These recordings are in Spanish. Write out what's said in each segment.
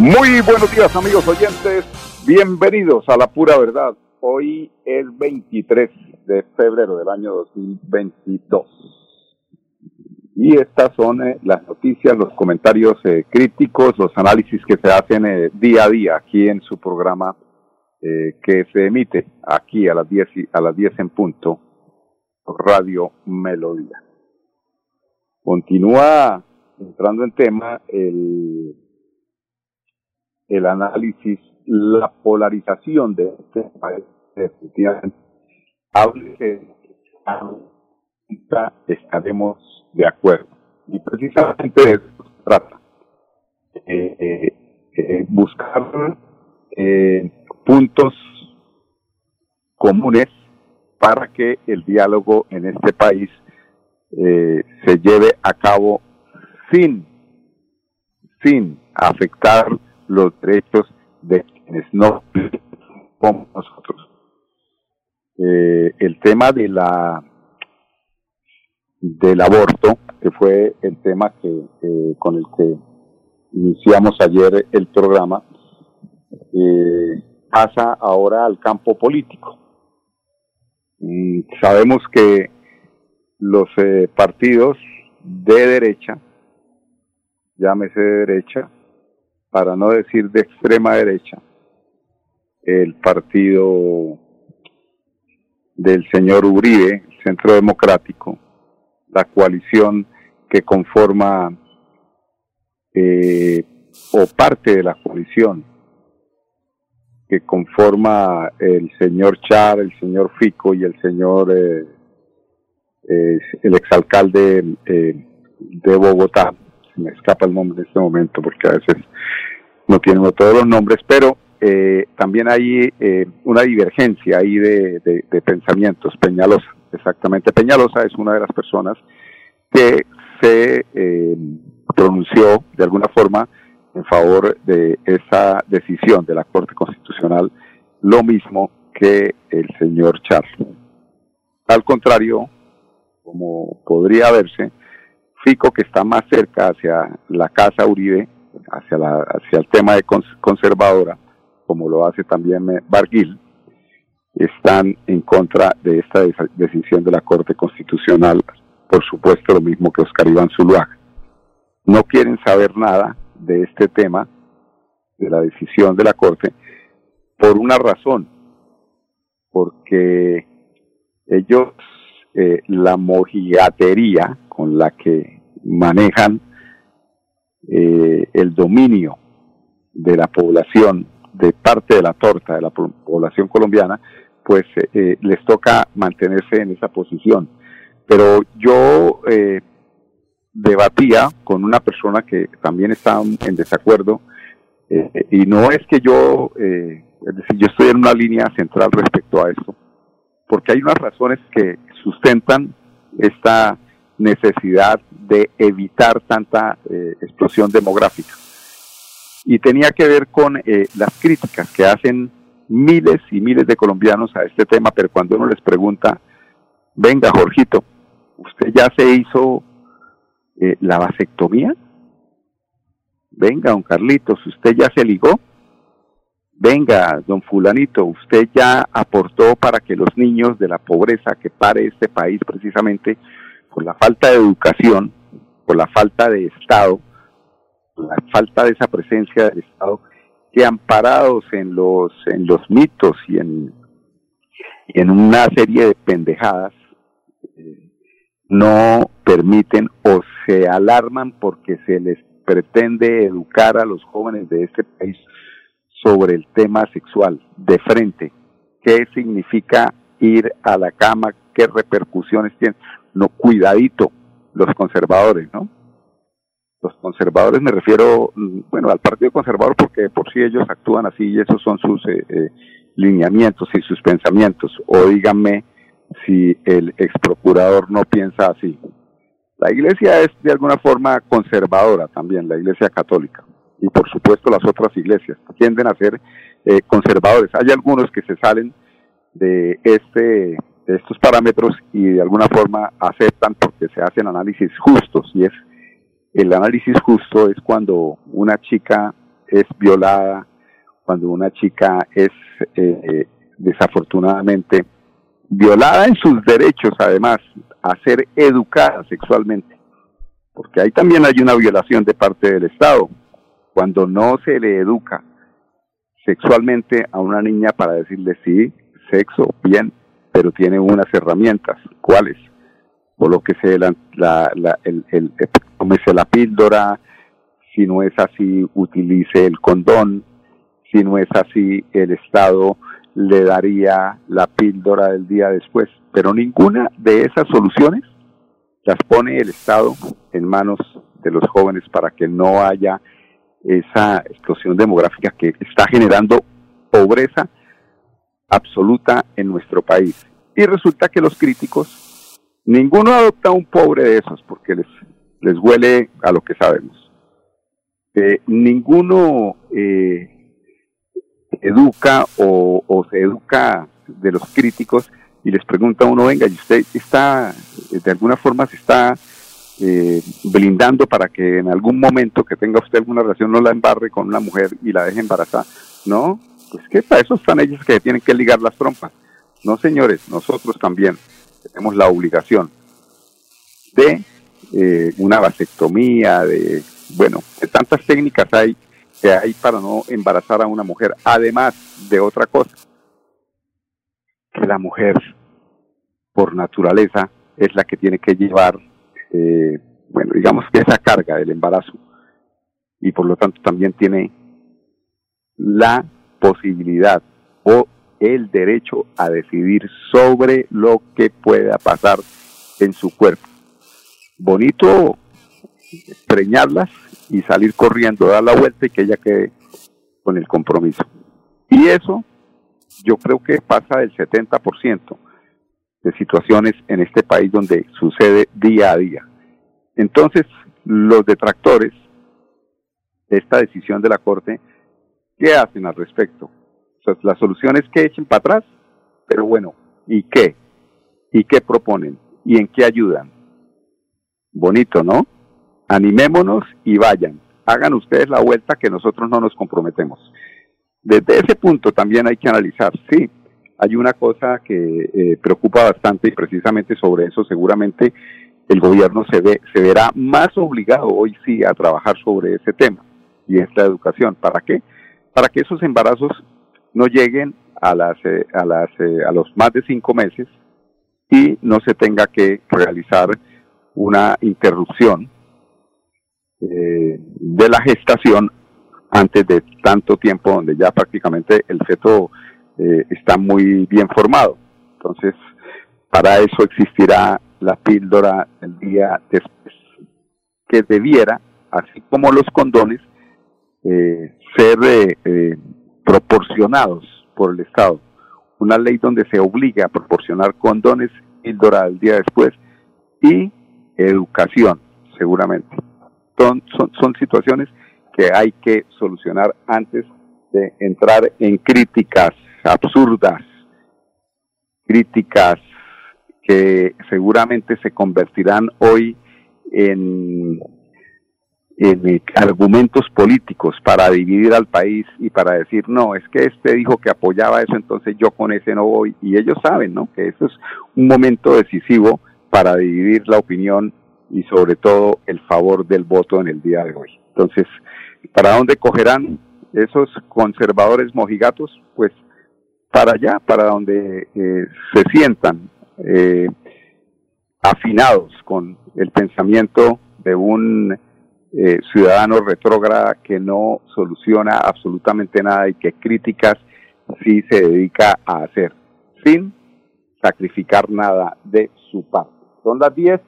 Muy buenos días amigos oyentes, bienvenidos a La Pura Verdad. Hoy es 23 de febrero del año 2022. Y estas son eh, las noticias, los comentarios eh, críticos, los análisis que se hacen eh, día a día aquí en su programa que se emite aquí a las 10, a las 10 en punto, Radio Melodía. Continúa entrando en tema el el análisis, la polarización de este país, efectivamente, hable estaremos de acuerdo. Y precisamente de eso se trata. Eh, eh, eh buscar eh, puntos comunes para que el diálogo en este país se lleve a cabo sin, sin afectar los derechos de quienes no como nosotros. Eh, el tema de la del aborto, que fue el tema que con el que iniciamos ayer el programa, eh, pasa ahora al campo político. Y sabemos que los eh, partidos de derecha, llámese de derecha, para no decir de extrema derecha, el partido del señor Uribe, el Centro Democrático, la coalición que conforma eh, o parte de la coalición que conforma el señor Char, el señor Fico y el señor, eh, eh, el exalcalde de Bogotá, me escapa el nombre en este momento porque a veces no tienen todos los nombres, pero eh, también hay eh, una divergencia ahí de, pensamientos. Peñalosa, exactamente. Peñalosa es una de las personas que se eh, pronunció de alguna forma en favor de esa decisión de la Corte Constitucional, lo mismo que el señor Charles. Al contrario, como podría verse, Fico, que está más cerca hacia la casa Uribe, hacia, el tema de conservadora, como lo hace también eh, Barguil, están en contra de esta decisión de la Corte Constitucional, por supuesto lo mismo que Oscar Iván Zuluaga. No quieren saber nada de este tema, de la decisión de la Corte, por una razón, porque ellos eh, la mojigatería con la que manejan eh, el dominio de la población, de parte de la torta de la población colombiana, pues eh, les toca mantenerse en esa posición. Pero yo debatía con una persona que también está en desacuerdo, y no es que yo, es decir, yo estoy en una línea central respecto a esto, porque hay unas razones que sustentan esta necesidad de evitar tanta eh, explosión demográfica. Y tenía que ver con eh, las críticas que hacen miles y miles de colombianos a este tema, pero cuando uno les pregunta, venga Jorgito, ¿usted ya se hizo eh, la vasectomía? Venga, don Carlitos, ¿usted ya se ligó? Venga, don fulanito, usted ya aportó para que los niños de la pobreza que pare este país precisamente por la falta de educación, por la falta de Estado, por la falta de esa presencia del Estado, que amparados en los, en los mitos y en, en una serie de pendejadas, eh, no permiten o se alarman porque se les pretende educar a los jóvenes de este país sobre el tema sexual de frente. ¿Qué significa ir a la cama? ¿Qué repercusiones tiene? No, cuidadito, los conservadores, ¿no? Los conservadores me refiero, mm, bueno, al Partido Conservador porque por sí ellos actúan así y esos son sus eh, eh, lineamientos y sus pensamientos. O díganme si el ex procurador no piensa así. La iglesia es de alguna forma conservadora también, la iglesia católica. Y por supuesto las otras iglesias tienden a ser eh, conservadores. Hay algunos que se salen de este de estos parámetros y de alguna forma aceptan porque se hacen análisis justos. Y es el análisis justo es cuando una chica es violada, cuando una chica es eh, desafortunadamente violada en sus derechos, además, a ser educada sexualmente, porque ahí también hay una violación de parte del Estado, cuando no se le educa sexualmente a una niña para decirle sí, sexo, bien, pero tiene unas herramientas, ¿cuáles? Por lo que se la, la, el, el, la píldora, si no es así, utilice el condón, si no es así, el Estado le daría la píldora del día después. Pero ninguna de esas soluciones las pone el Estado en manos de los jóvenes para que no haya esa explosión demográfica que está generando pobreza absoluta en nuestro país. Y resulta que los críticos, ninguno adopta un pobre de esos porque les, les huele a lo que sabemos. Eh, ninguno eh, educa o, se educa de los críticos y les pregunta a uno, venga, y usted está, de alguna forma se está eh, blindando para que en algún momento que tenga usted alguna relación no la embarre con una mujer y la deje embarazada. No, pues que para eso están ellos que tienen que ligar las trompas. No, señores, nosotros también tenemos la obligación de eh, una vasectomía, de, bueno, de tantas técnicas hay que hay para no embarazar a una mujer, además de otra cosa, que la mujer por naturaleza es la que tiene que llevar, eh, bueno, digamos que esa carga del embarazo y por lo tanto también tiene la posibilidad o el derecho a decidir sobre lo que pueda pasar en su cuerpo. Bonito preñarlas y salir corriendo, dar la vuelta y que ella quede con el compromiso. Y eso yo creo que pasa del 70% de situaciones en este país donde sucede día a día. Entonces, los detractores de esta decisión de la Corte, ¿qué hacen al respecto? la solución es que echen para atrás, pero bueno, ¿y qué? ¿Y qué proponen? ¿Y en qué ayudan? Bonito, ¿no? Animémonos y vayan. Hagan ustedes la vuelta que nosotros no nos comprometemos. Desde ese punto también hay que analizar, sí, hay una cosa que eh, preocupa bastante y precisamente sobre eso seguramente el gobierno se ve se verá más obligado hoy sí a trabajar sobre ese tema y esta educación. ¿Para qué? Para que esos embarazos no lleguen a, las, eh, a, las, eh, a los más de cinco meses y no se tenga que realizar una interrupción eh, de la gestación antes de tanto tiempo donde ya prácticamente el feto está muy bien formado. Entonces, para eso existirá la píldora el día después, que debiera, así como los condones, ser proporcionados por el Estado. Una ley donde se obliga a proporcionar condones, píldora el día después y educación, seguramente. Son, son, son situaciones que hay que solucionar antes de entrar en críticas absurdas, críticas que seguramente se convertirán hoy en en argumentos políticos para dividir al país y para decir, no, es que este dijo que apoyaba eso, entonces yo con ese no voy. Y ellos saben, ¿no? Que eso es un momento decisivo para dividir la opinión y sobre todo el favor del voto en el día de hoy. Entonces, ¿para dónde cogerán esos conservadores mojigatos? Pues para allá, para donde eh, se sientan eh, afinados con el pensamiento de un eh, ciudadano retrógrada que no soluciona absolutamente nada y que críticas sí se dedica a hacer, sin sacrificar nada de su parte. Son las 10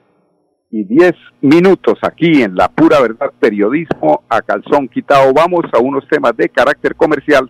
y 10 minutos aquí en La Pura Verdad Periodismo a calzón quitado. Vamos a unos temas de carácter comercial.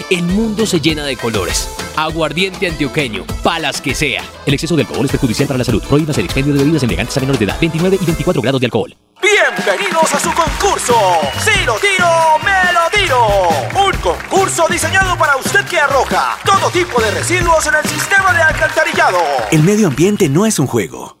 el mundo se llena de colores. Aguardiente antioqueño, palas que sea. El exceso de alcohol es perjudicial para la salud. Prohíbas el expendio de bebidas elegantes a menores de edad. 29 y 24 grados de alcohol. Bienvenidos a su concurso. Si lo tiro, me lo tiro. Un concurso diseñado para usted que arroja todo tipo de residuos en el sistema de alcantarillado. El medio ambiente no es un juego.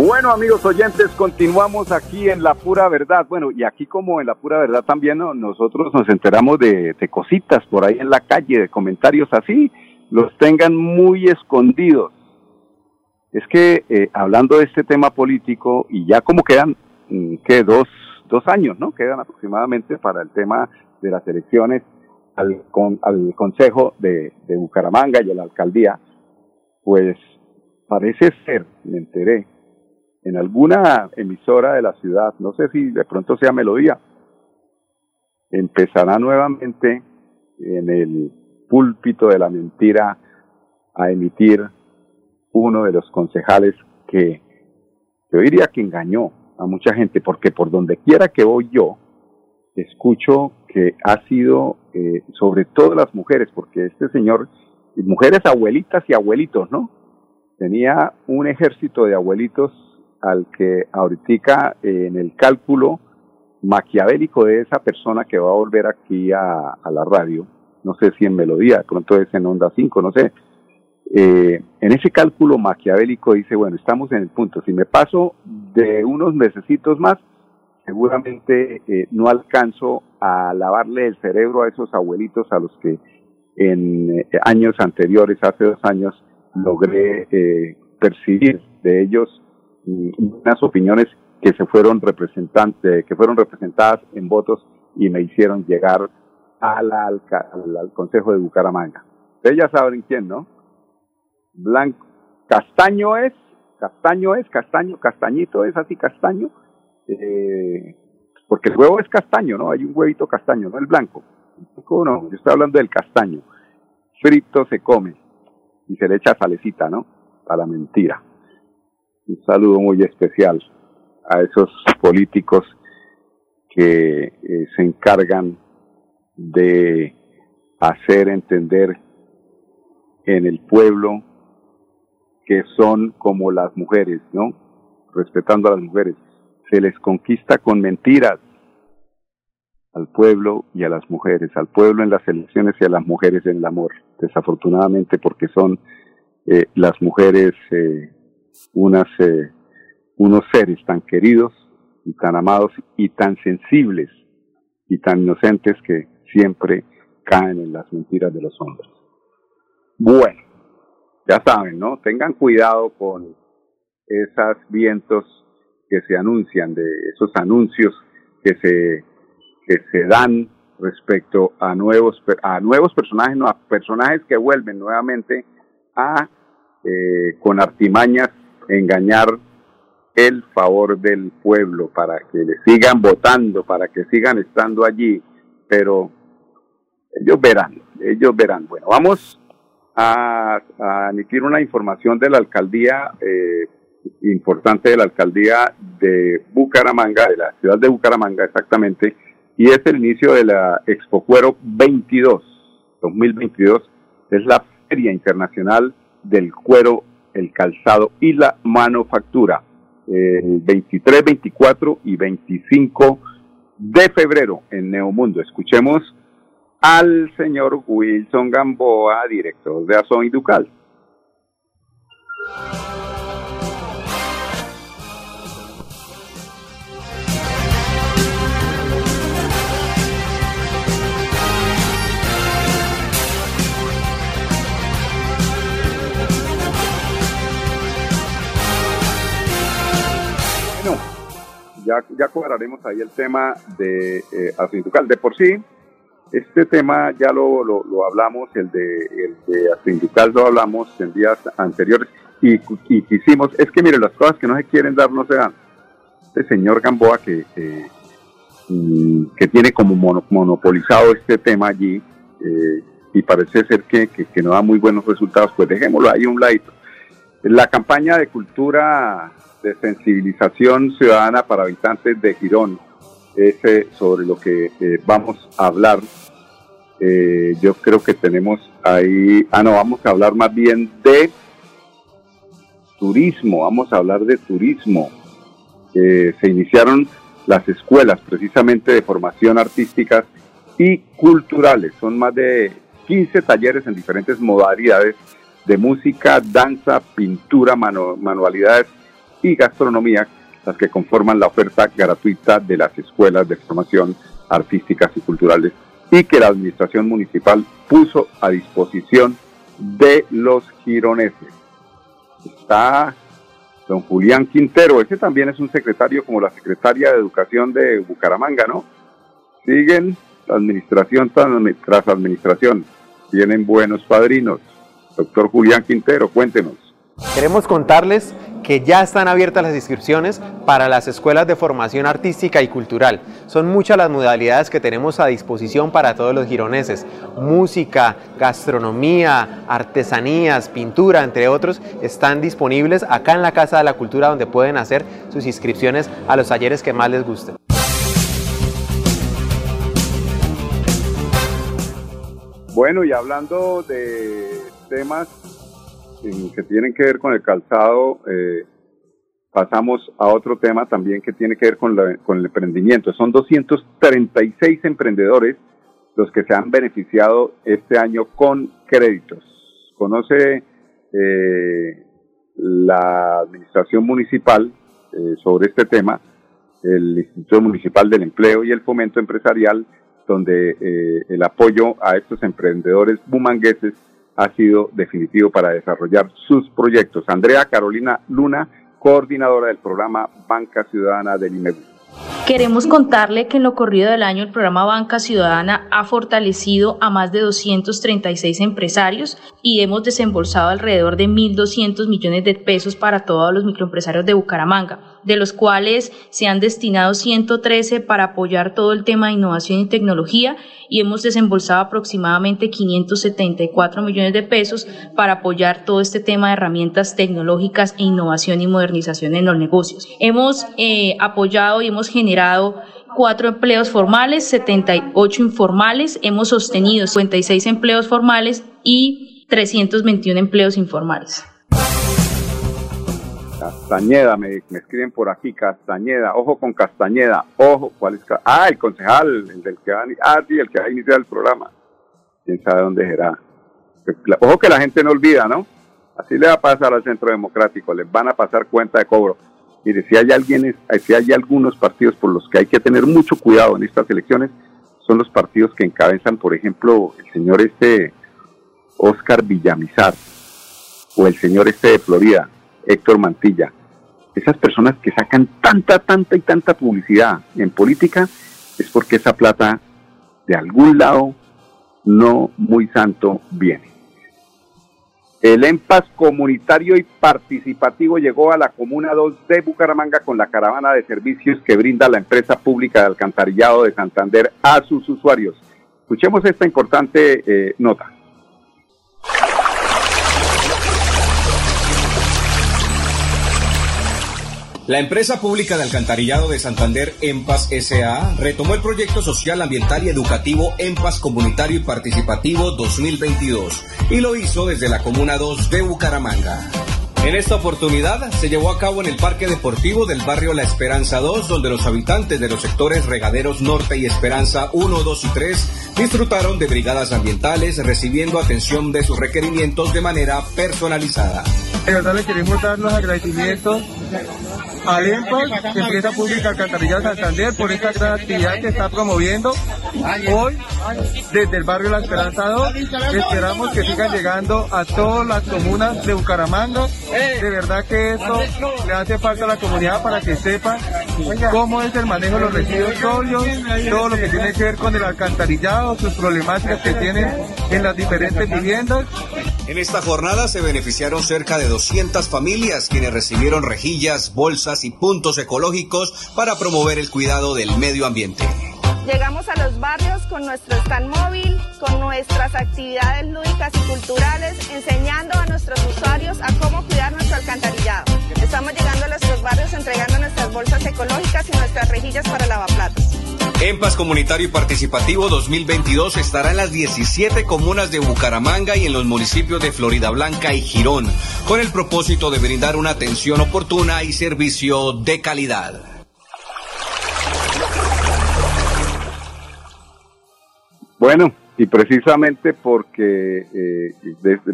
Bueno, amigos oyentes, continuamos aquí en La Pura Verdad. Bueno, y aquí como en La Pura Verdad también nosotros nos enteramos de, cositas por ahí en la calle, de comentarios así, los tengan muy escondidos. Es que eh, hablando de este tema político, y ya como quedan, mm, que dos, dos años, ¿no? Quedan aproximadamente para el tema de las elecciones al, al Consejo de, de Bucaramanga y a la alcaldía, pues parece ser, me enteré, en alguna emisora de la ciudad, no sé si de pronto sea Melodía, empezará nuevamente en el púlpito de la mentira a emitir uno de los concejales que yo diría que engañó a mucha gente, porque por donde quiera que voy yo, escucho que ha sido eh, sobre todo las mujeres, porque este señor, mujeres abuelitas y abuelitos, ¿no? Tenía un ejército de abuelitos al que ahorita en el cálculo maquiavélico de esa persona que va a volver aquí a, la radio, no sé si en Melodía, pronto es en Onda 5, no sé, eh, en ese cálculo maquiavélico dice, bueno, estamos en el punto, si me paso de unos mesecitos más, seguramente eh, no alcanzo a lavarle el cerebro a esos abuelitos a los que en eh, años anteriores, hace dos años, logré percibir de ellos unas opiniones que se fueron representantes, que fueron representadas en votos y me hicieron llegar a la, al, al, Consejo de Bucaramanga. Ustedes ya saben quién, ¿no? Blanco, castaño es, castaño es, castaño, castañito es así castaño, eh, porque el huevo es castaño, ¿no? Hay un huevito castaño, no el blanco. No, yo estoy hablando del castaño. Frito se come y se le echa salecita, ¿no? Para mentira un saludo muy especial a esos políticos que eh, se encargan de hacer entender en el pueblo que son como las mujeres, ¿no? Respetando a las mujeres. Se les conquista con mentiras al pueblo y a las mujeres, al pueblo en las elecciones y a las mujeres en el amor, desafortunadamente porque son eh, las mujeres eh, unas, eh, unos seres tan queridos y tan amados y tan sensibles y tan inocentes que siempre caen en las mentiras de los hombres. Bueno, ya saben, ¿no? Tengan cuidado con esos vientos que se anuncian, de esos anuncios que se, que se dan respecto a nuevos, a nuevos personajes, no, a personajes que vuelven nuevamente a, eh, con artimañas engañar el favor del pueblo para que le sigan votando, para que sigan estando allí, pero ellos verán, ellos verán. Bueno, vamos a, emitir una información de la alcaldía, eh, importante de la alcaldía de Bucaramanga, de la ciudad de Bucaramanga exactamente, y es el inicio de la Expo Cuero 22, 2022. Es la Feria Internacional del Cuero, el Calzado y la Manufactura. El 23, 24 y 25 de febrero en Neomundo. Escuchemos al señor Wilson Gamboa, director de Azón y Ducal. Ya, ya ahí el tema de eh. De por sí, este tema ya lo, lo, hablamos, el de, el de lo hablamos en días anteriores y, y quisimos, es que mire, las cosas que no se quieren dar no se dan. Este señor Gamboa que, mm, que tiene como monopolizado este tema allí eh, y parece ser que, que, no da muy buenos resultados, pues dejémoslo ahí un ladito. La campaña de cultura de sensibilización ciudadana para habitantes de Girón ese sobre lo que eh, vamos a hablar. Eh, yo creo que tenemos ahí, ah, no, vamos a hablar más bien de turismo, vamos a hablar de turismo. se iniciaron las escuelas precisamente de formación artísticas y culturales. Son más de 15 talleres en diferentes modalidades de música, danza, pintura, manualidades y gastronomía las que conforman la oferta gratuita de las escuelas de formación artísticas y culturales y que la administración municipal puso a disposición de los gironeses. Está don Julián Quintero, ese también es un secretario como la secretaria de Educación de Bucaramanga, ¿no? Siguen administración tras administración, tienen buenos padrinos. Doctor Julián Quintero, cuéntenos. Queremos contarles que ya están abiertas las inscripciones para las escuelas de formación artística y cultural. Son muchas las modalidades que tenemos a disposición para todos los gironeses. Música, gastronomía, artesanías, pintura, entre otros, están disponibles acá en la Casa de la Cultura donde pueden hacer sus inscripciones a los talleres que más les gusten. Bueno, y hablando de temas que tienen que ver con el calzado, eh, pasamos a otro tema también que tiene que ver con, con el emprendimiento. Son 236 emprendedores los que se han beneficiado este año con créditos. Conoce eh, la administración municipal eh, sobre este tema, el Instituto Municipal del Empleo y el Fomento Empresarial, donde el apoyo a estos emprendedores bumangueses ha sido definitivo para desarrollar sus proyectos. Andrea Carolina Luna, coordinadora del programa Banca Ciudadana del IMEBU. Queremos contarle que en lo corrido del año el programa Banca Ciudadana ha fortalecido a más de 236 empresarios y hemos desembolsado alrededor de 1.200 millones de pesos para todos los microempresarios de Bucaramanga, de los cuales se han destinado 113 para apoyar todo el tema de innovación y tecnología y hemos desembolsado aproximadamente 574 millones de pesos para apoyar todo este tema de herramientas tecnológicas e innovación y modernización en los negocios. Hemos eh, apoyado y hemos generado cuatro empleos formales, 78 informales, hemos sostenido 56 empleos formales y 321 empleos informales. Castañeda, me, escriben por aquí, Castañeda, ojo con Castañeda, ojo, ¿cuál es? Ah, el concejal, el del que va ah, sí, el que va a iniciar el programa. Quién sabe dónde será. Ojo que la gente no olvida, ¿no? Así le va a pasar al Centro Democrático, les van a pasar cuenta de cobro. Mire, si hay alguien, si hay algunos partidos por los que hay que tener mucho cuidado en estas elecciones, son los partidos que encabezan, por ejemplo, el señor este Oscar Villamizar o el señor este de Florida, Héctor Mantilla. Esas personas que sacan tanta, tanta y tanta publicidad en política es porque esa plata de algún lado no muy santo viene. El EMPAS comunitario y participativo llegó a la Comuna 2 de Bucaramanga con la caravana de servicios que brinda la empresa pública de alcantarillado de Santander a sus usuarios. Escuchemos esta importante eh, nota. La empresa pública de alcantarillado de Santander, EMPAS SA, retomó el proyecto social, ambiental y educativo EMPAS Comunitario y Participativo 2022 y lo hizo desde la Comuna 2 de Bucaramanga. En esta oportunidad se llevó a cabo en el Parque Deportivo del barrio La Esperanza 2, donde los habitantes de los sectores Regaderos Norte y Esperanza 1, 2 y 3 disfrutaron de brigadas ambientales recibiendo atención de sus requerimientos de manera personalizada. De verdad le queremos dar los agradecimientos a EMPAS, Empresa Pública Alcantarillado Santander, por esta gran actividad que está promoviendo hoy desde el barrio La Esperanza 2. Esperamos que sigan llegando a todas las comunas de Bucaramanga. De verdad que esto le hace falta a la comunidad para que sepan cómo es el manejo de los residuos sólidos, todo lo que tiene que ver con el alcantarillado, sus problemáticas que tienen en las diferentes viviendas. En esta jornada se beneficiaron cerca de 200 familias quienes recibieron rejillas, bolsas y puntos ecológicos para promover el cuidado del medio ambiente. Llegamos a los barrios con nuestro stand móvil, con nuestras actividades lúdicas y culturales, enseñando a nuestros usuarios a cómo cuidar nuestro alcantarillado. Estamos llegando a nuestros barrios entregando nuestras bolsas ecológicas y nuestras rejillas para lavaplatos. EMPAS Comunitario y Participativo 2022 estará en las 17 comunas de Bucaramanga y en los municipios de Florida Blanca y Girón, con el propósito de brindar una atención oportuna y servicio de calidad. Bueno, y precisamente porque eh,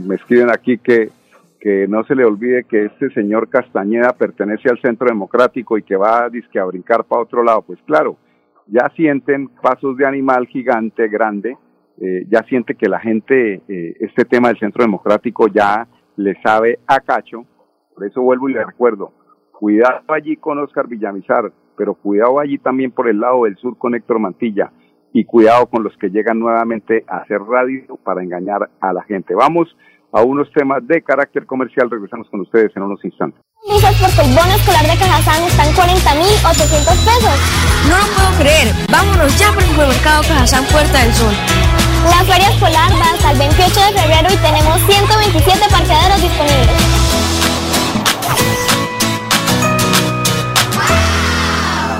me escriben aquí que, que no se le olvide que este señor Castañeda pertenece al Centro Democrático y que va a, a brincar para otro lado, pues claro, ya sienten pasos de animal gigante, grande, eh, ya siente que la gente, eh, este tema del centro democrático ya le sabe a cacho, por eso vuelvo y le recuerdo, cuidado allí con Oscar Villamizar, pero cuidado allí también por el lado del sur con Héctor Mantilla y cuidado con los que llegan nuevamente a hacer radio para engañar a la gente. Vamos a unos temas de carácter comercial, regresamos con ustedes en unos instantes. Dices porque el bono escolar de Cajazán está en 40.800 pesos. No lo puedo creer. Vámonos ya por el supermercado Cajazán Puerta del Sol. La feria escolar va hasta el 28 de febrero y tenemos 127 parqueaderos disponibles.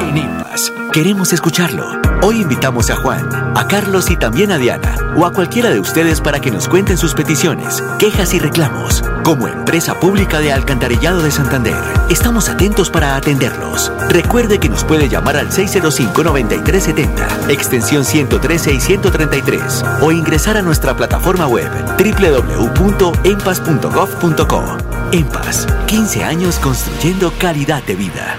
En queremos escucharlo. Hoy invitamos a Juan, a Carlos y también a Diana, o a cualquiera de ustedes para que nos cuenten sus peticiones, quejas y reclamos. Como empresa pública de Alcantarillado de Santander, estamos atentos para atenderlos. Recuerde que nos puede llamar al 605-9370, extensión 113 y 133, o ingresar a nuestra plataforma web www.empas.gov.co. Empas, 15 años construyendo calidad de vida.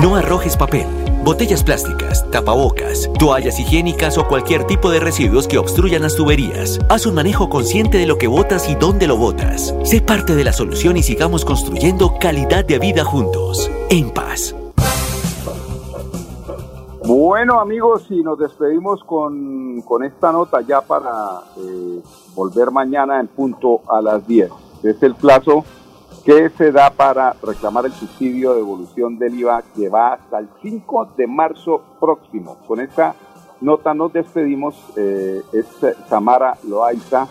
No arrojes papel, botellas plásticas, tapabocas, toallas higiénicas o cualquier tipo de residuos que obstruyan las tuberías. Haz un manejo consciente de lo que botas y dónde lo botas. Sé parte de la solución y sigamos construyendo calidad de vida juntos. En paz. Bueno amigos, y nos despedimos con, con esta nota ya para eh, volver mañana en punto a las 10. Es el plazo que se da para reclamar el subsidio de devolución del IVA que va hasta el 5 de marzo próximo. Con esta nota nos despedimos. Eh, es Samara Loaiza,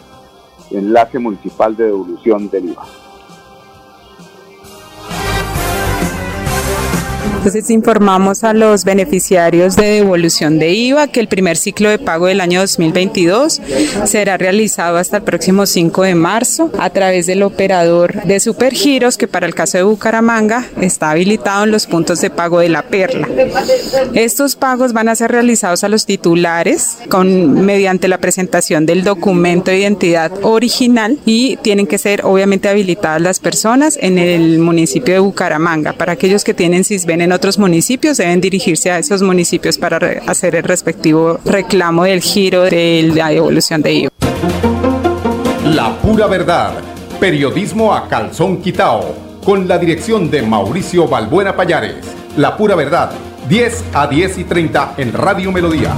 enlace municipal de devolución del IVA. Entonces informamos a los beneficiarios de devolución de IVA que el primer ciclo de pago del año 2022 será realizado hasta el próximo 5 de marzo a través del operador de Supergiros que para el caso de Bucaramanga está habilitado en los puntos de pago de la Perla. Estos pagos van a ser realizados a los titulares con mediante la presentación del documento de identidad original y tienen que ser obviamente habilitadas las personas en el municipio de Bucaramanga. Para aquellos que tienen CISBEN en otros municipios, deben dirigirse a esos municipios para hacer el respectivo reclamo del giro de la devolución de IVA. La pura verdad. Periodismo a calzón quitao. Con la dirección de Mauricio Balbuena Payares. La pura verdad. 10 a 10 y 30 en Radio Melodía.